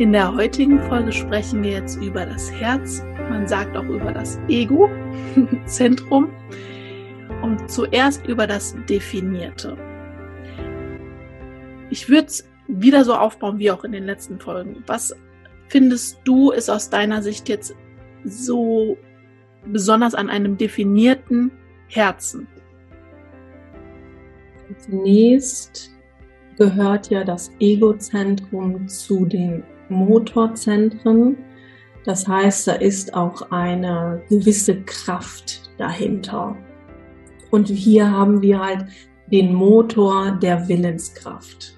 In der heutigen Folge sprechen wir jetzt über das Herz, man sagt auch über das Ego-Zentrum und zuerst über das Definierte. Ich würde es wieder so aufbauen wie auch in den letzten Folgen. Was findest du ist aus deiner Sicht jetzt so besonders an einem definierten Herzen? Zunächst gehört ja das Egozentrum zu den Motorzentren. Das heißt, da ist auch eine gewisse Kraft dahinter. Und hier haben wir halt den Motor der Willenskraft.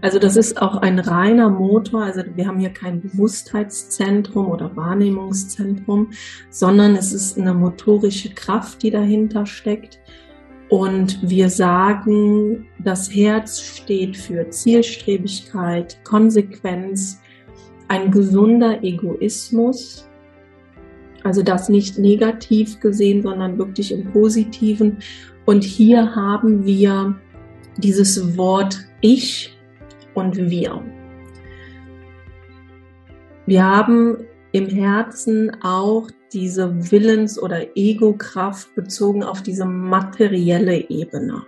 Also das ist auch ein reiner Motor. Also wir haben hier kein Bewusstheitszentrum oder Wahrnehmungszentrum, sondern es ist eine motorische Kraft, die dahinter steckt. Und wir sagen, das Herz steht für Zielstrebigkeit, Konsequenz, ein gesunder Egoismus, also das nicht negativ gesehen, sondern wirklich im positiven. Und hier haben wir dieses Wort ich und wir. Wir haben im Herzen auch diese Willens- oder Ego-Kraft bezogen auf diese materielle Ebene.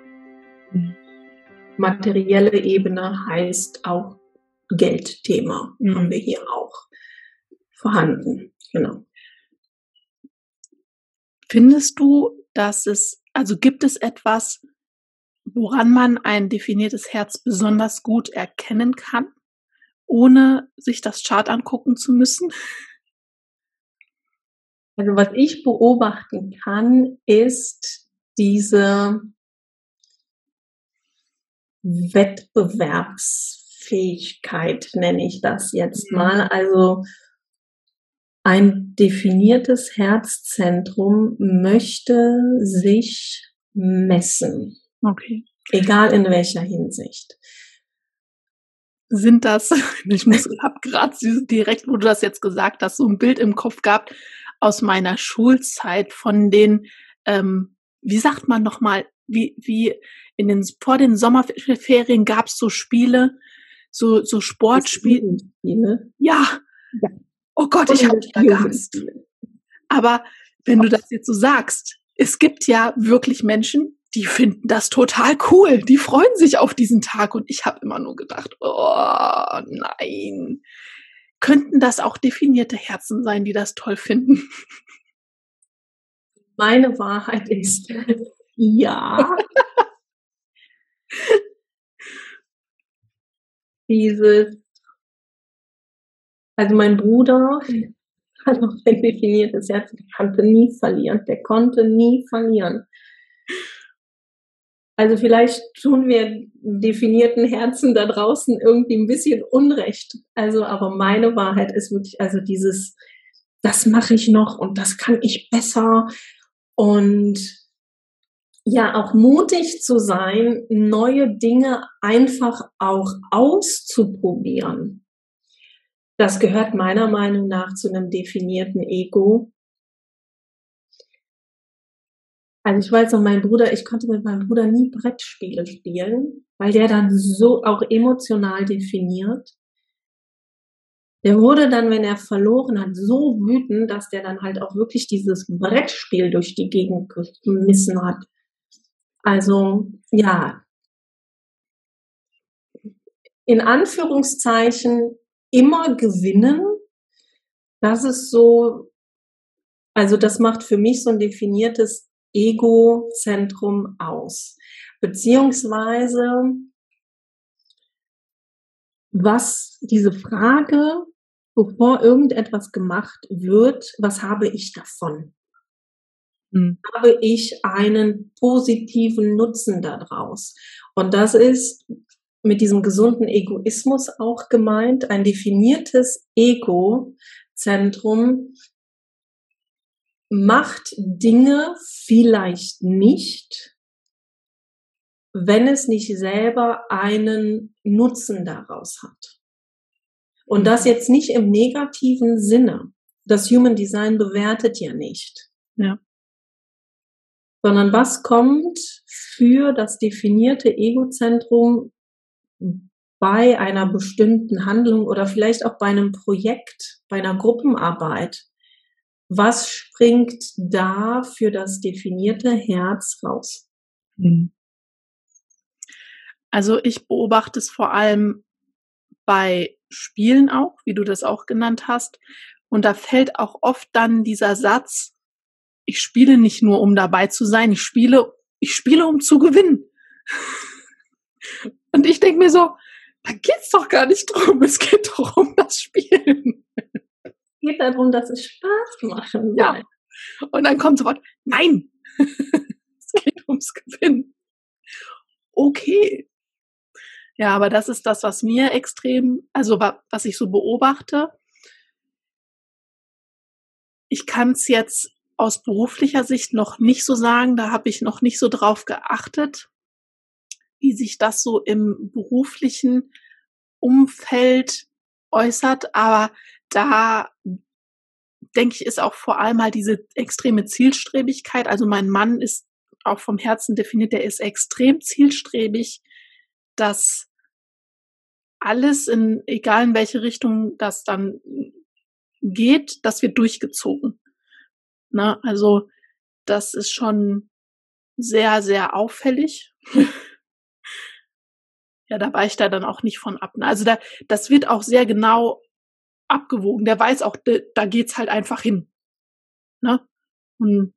Materielle Ebene heißt auch Geldthema mhm. haben wir hier auch vorhanden. Genau. Findest du, dass es, also gibt es etwas, woran man ein definiertes Herz besonders gut erkennen kann, ohne sich das Chart angucken zu müssen? Also was ich beobachten kann, ist diese Wettbewerbs Fähigkeit, nenne ich das jetzt mhm. mal. Also ein definiertes Herzzentrum möchte sich messen. Okay. Egal in welcher Hinsicht. Sind das, ich muss, hab gerade direkt, wo du das jetzt gesagt hast, so ein Bild im Kopf gehabt aus meiner Schulzeit von den, ähm, wie sagt man nochmal, wie, wie in den, vor den Sommerferien gab es so Spiele, so, so Sportspiele. Ja. ja. Oh Gott, ich habe da gehasst. Aber wenn du das jetzt so sagst, es gibt ja wirklich Menschen, die finden das total cool. Die freuen sich auf diesen Tag. Und ich habe immer nur gedacht, oh nein. Könnten das auch definierte Herzen sein, die das toll finden? Meine Wahrheit ist, ja. dieses, also mein Bruder hat noch ein definiertes Herz, der konnte nie verlieren, der konnte nie verlieren. Also vielleicht tun wir definierten Herzen da draußen irgendwie ein bisschen Unrecht. Also, aber meine Wahrheit ist wirklich, also dieses, das mache ich noch und das kann ich besser und ja, auch mutig zu sein, neue Dinge einfach auch auszuprobieren. Das gehört meiner Meinung nach zu einem definierten Ego. Also ich weiß noch, mein Bruder, ich konnte mit meinem Bruder nie Brettspiele spielen, weil der dann so auch emotional definiert. Der wurde dann, wenn er verloren hat, so wütend, dass der dann halt auch wirklich dieses Brettspiel durch die Gegend geschmissen hat. Also ja, in Anführungszeichen immer gewinnen. Das ist so, also das macht für mich so ein definiertes Egozentrum aus. Beziehungsweise, was diese Frage, bevor irgendetwas gemacht wird, was habe ich davon? Mhm. Habe ich einen positiven Nutzen daraus? Und das ist mit diesem gesunden Egoismus auch gemeint, ein definiertes Ego-Zentrum macht Dinge vielleicht nicht, wenn es nicht selber einen Nutzen daraus hat. Und das mhm. jetzt nicht im negativen Sinne. Das Human Design bewertet ja nicht. Ja. Sondern was kommt für das definierte Egozentrum bei einer bestimmten Handlung oder vielleicht auch bei einem Projekt, bei einer Gruppenarbeit was springt da für das definierte Herz raus? Hm. Also ich beobachte es vor allem bei Spielen auch, wie du das auch genannt hast. Und da fällt auch oft dann dieser Satz, ich spiele nicht nur, um dabei zu sein, ich spiele, ich spiele, um zu gewinnen. Und ich denke mir so, da geht's doch gar nicht drum, es geht doch um das Spielen geht darum, dass es Spaß machen soll. Ja. Und dann kommt sofort, nein, es geht ums Gewinnen. Okay. Ja, aber das ist das, was mir extrem, also was ich so beobachte. Ich kann es jetzt aus beruflicher Sicht noch nicht so sagen, da habe ich noch nicht so drauf geachtet, wie sich das so im beruflichen Umfeld äußert, aber da denke ich, ist auch vor allem halt diese extreme Zielstrebigkeit. Also mein Mann ist auch vom Herzen definiert, der ist extrem zielstrebig, dass alles in, egal in welche Richtung das dann geht, das wird durchgezogen. Na, ne? also das ist schon sehr, sehr auffällig. ja, da weicht er dann auch nicht von ab. Ne? Also da, das wird auch sehr genau abgewogen. Der weiß auch, da geht's halt einfach hin. Ne? Und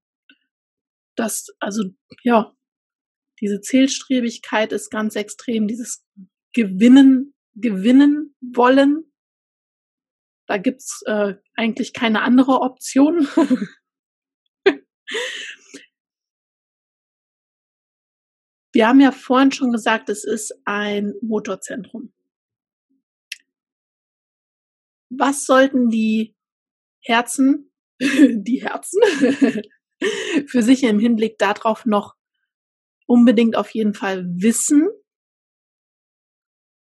das, also, ja, diese Zielstrebigkeit ist ganz extrem, dieses Gewinnen, gewinnen wollen. Da gibt's äh, eigentlich keine andere Option. Wir haben ja vorhin schon gesagt, es ist ein Motorzentrum. Was sollten die Herzen, die Herzen, für sich im Hinblick darauf noch unbedingt auf jeden Fall wissen,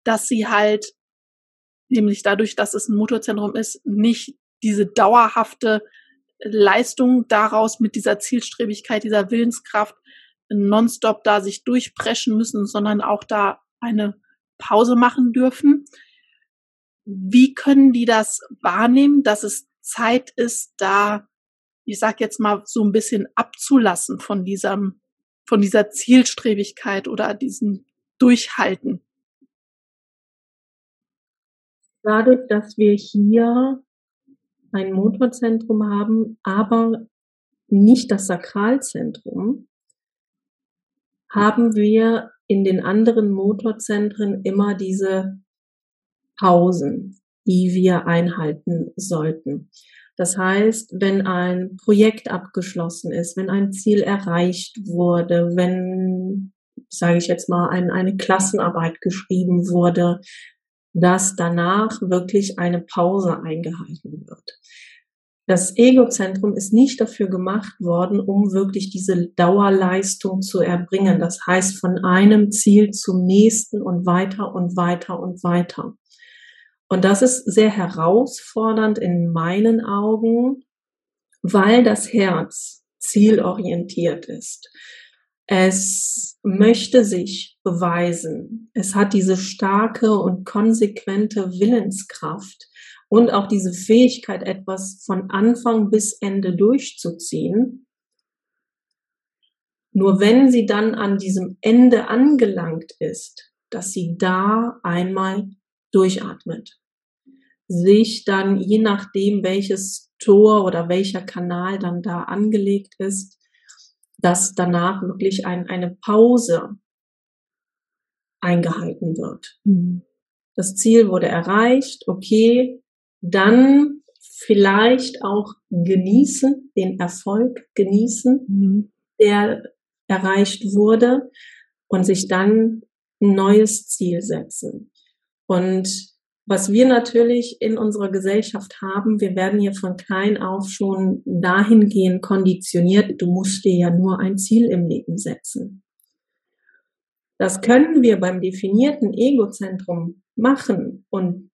dass sie halt, nämlich dadurch, dass es ein Motorzentrum ist, nicht diese dauerhafte Leistung daraus mit dieser Zielstrebigkeit, dieser Willenskraft nonstop da sich durchpreschen müssen, sondern auch da eine Pause machen dürfen. Wie können die das wahrnehmen, dass es Zeit ist, da, ich sag jetzt mal, so ein bisschen abzulassen von diesem, von dieser Zielstrebigkeit oder diesem Durchhalten? Dadurch, dass wir hier ein Motorzentrum haben, aber nicht das Sakralzentrum, haben wir in den anderen Motorzentren immer diese Pausen, die wir einhalten sollten. Das heißt, wenn ein Projekt abgeschlossen ist, wenn ein Ziel erreicht wurde, wenn, sage ich jetzt mal, ein, eine Klassenarbeit geschrieben wurde, dass danach wirklich eine Pause eingehalten wird. Das Egozentrum ist nicht dafür gemacht worden, um wirklich diese Dauerleistung zu erbringen. Das heißt, von einem Ziel zum nächsten und weiter und weiter und weiter. Und das ist sehr herausfordernd in meinen Augen, weil das Herz zielorientiert ist. Es möchte sich beweisen. Es hat diese starke und konsequente Willenskraft und auch diese Fähigkeit, etwas von Anfang bis Ende durchzuziehen. Nur wenn sie dann an diesem Ende angelangt ist, dass sie da einmal durchatmet sich dann, je nachdem, welches Tor oder welcher Kanal dann da angelegt ist, dass danach wirklich ein, eine Pause eingehalten wird. Mhm. Das Ziel wurde erreicht, okay, dann vielleicht auch genießen, den Erfolg genießen, mhm. der erreicht wurde und sich dann ein neues Ziel setzen. Und was wir natürlich in unserer Gesellschaft haben, wir werden hier von klein auf schon dahingehend konditioniert, du musst dir ja nur ein Ziel im Leben setzen. Das können wir beim definierten Egozentrum machen und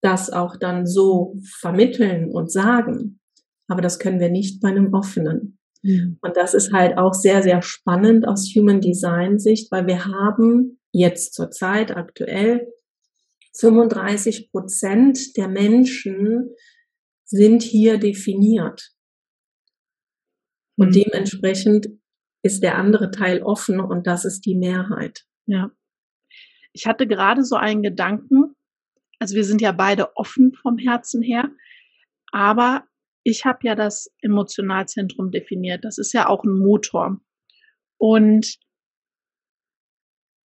das auch dann so vermitteln und sagen. Aber das können wir nicht bei einem offenen. Mhm. Und das ist halt auch sehr, sehr spannend aus Human Design Sicht, weil wir haben jetzt zur Zeit aktuell 35 Prozent der Menschen sind hier definiert. Und mhm. dementsprechend ist der andere Teil offen und das ist die Mehrheit. Ja. Ich hatte gerade so einen Gedanken, also wir sind ja beide offen vom Herzen her, aber ich habe ja das Emotionalzentrum definiert. Das ist ja auch ein Motor. Und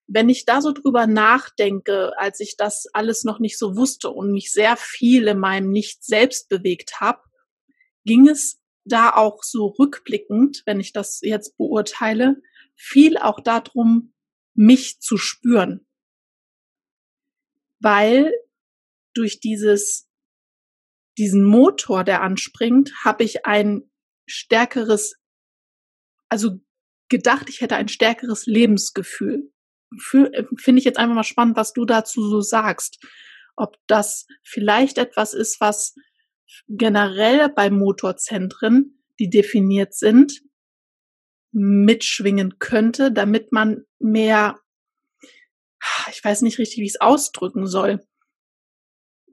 wenn ich da so drüber nachdenke, als ich das alles noch nicht so wusste und mich sehr viel in meinem Nicht selbst bewegt habe, ging es da auch so rückblickend, wenn ich das jetzt beurteile, viel auch darum, mich zu spüren. Weil durch dieses, diesen Motor, der anspringt, habe ich ein stärkeres, also gedacht, ich hätte ein stärkeres Lebensgefühl. Finde ich jetzt einfach mal spannend, was du dazu so sagst. Ob das vielleicht etwas ist, was generell bei Motorzentren, die definiert sind, mitschwingen könnte, damit man mehr, ich weiß nicht richtig, wie ich es ausdrücken soll,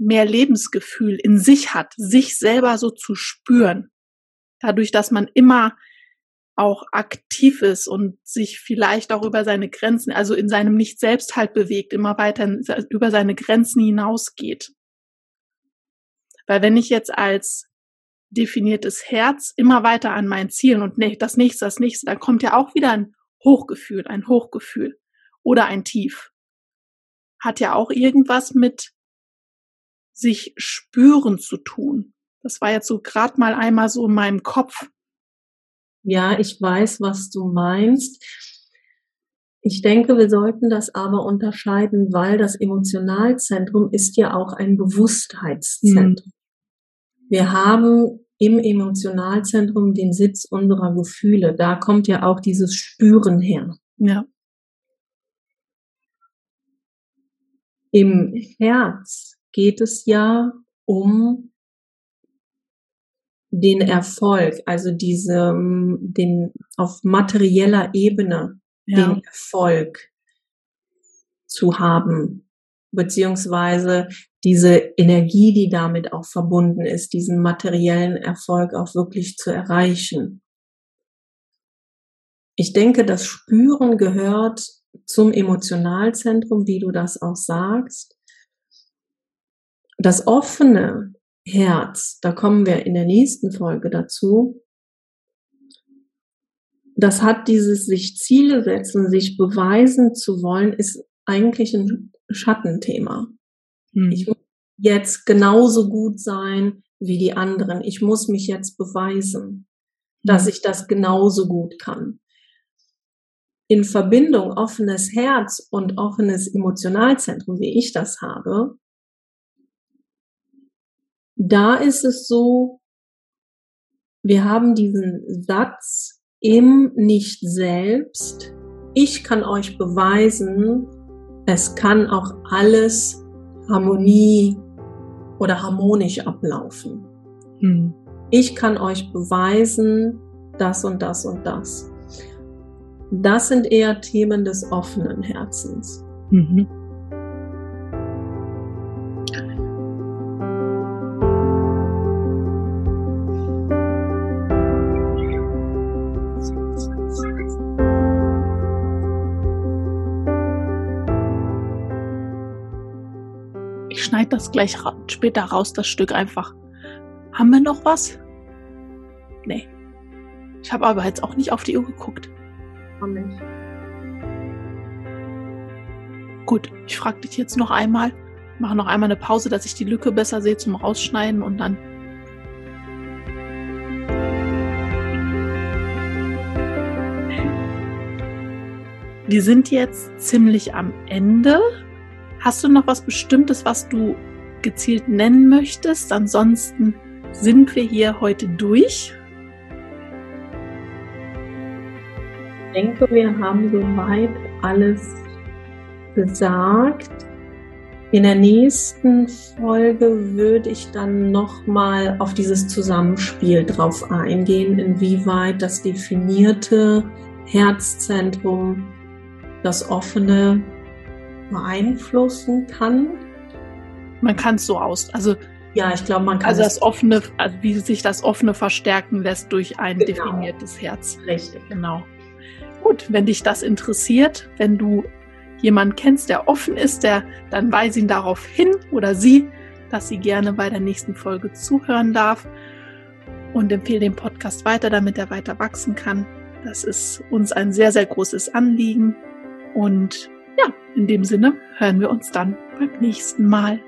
mehr Lebensgefühl in sich hat, sich selber so zu spüren. Dadurch, dass man immer auch aktiv ist und sich vielleicht auch über seine Grenzen, also in seinem Nicht selbst halt bewegt, immer weiter über seine Grenzen hinausgeht. Weil wenn ich jetzt als definiertes Herz immer weiter an mein Ziel und das nächste, das nächste, dann kommt ja auch wieder ein Hochgefühl, ein Hochgefühl oder ein Tief. Hat ja auch irgendwas mit sich spüren zu tun. Das war jetzt so gerade mal einmal so in meinem Kopf. Ja, ich weiß, was du meinst. Ich denke, wir sollten das aber unterscheiden, weil das Emotionalzentrum ist ja auch ein Bewusstheitszentrum. Mhm. Wir haben im Emotionalzentrum den Sitz unserer Gefühle. Da kommt ja auch dieses Spüren her. Ja. Im Herz geht es ja um den Erfolg, also diese, den auf materieller Ebene ja. den Erfolg zu haben, beziehungsweise diese Energie, die damit auch verbunden ist, diesen materiellen Erfolg auch wirklich zu erreichen. Ich denke, das Spüren gehört zum Emotionalzentrum, wie du das auch sagst. Das Offene Herz, da kommen wir in der nächsten Folge dazu. Das hat dieses sich Ziele setzen, sich beweisen zu wollen, ist eigentlich ein Schattenthema. Hm. Ich muss jetzt genauso gut sein wie die anderen. Ich muss mich jetzt beweisen, dass ich das genauso gut kann. In Verbindung offenes Herz und offenes Emotionalzentrum, wie ich das habe, da ist es so, wir haben diesen Satz im Nicht selbst. Ich kann euch beweisen, es kann auch alles Harmonie oder harmonisch ablaufen. Hm. Ich kann euch beweisen, das und das und das. Das sind eher Themen des offenen Herzens. Mhm. Das gleich später raus, das Stück einfach. Haben wir noch was? Nee. Ich habe aber jetzt auch nicht auf die Uhr geguckt. Haben nicht. Gut, ich frage dich jetzt noch einmal. Mache noch einmal eine Pause, dass ich die Lücke besser sehe zum Rausschneiden und dann. Wir sind jetzt ziemlich am Ende. Hast du noch was Bestimmtes, was du gezielt nennen möchtest? Ansonsten sind wir hier heute durch. Ich denke, wir haben soweit alles gesagt. In der nächsten Folge würde ich dann nochmal auf dieses Zusammenspiel drauf eingehen, inwieweit das definierte Herzzentrum, das offene beeinflussen kann? Man kann es so aus. Also ja, ich glaube, man kann also das offene, also wie sich das offene verstärken lässt durch ein genau. definiertes Herz. Richtig. Genau. Gut, wenn dich das interessiert, wenn du jemanden kennst, der offen ist, der dann weise ihn darauf hin oder sie, dass sie gerne bei der nächsten Folge zuhören darf und empfehle den Podcast weiter, damit er weiter wachsen kann. Das ist uns ein sehr, sehr großes Anliegen und ja, in dem Sinne hören wir uns dann beim nächsten Mal.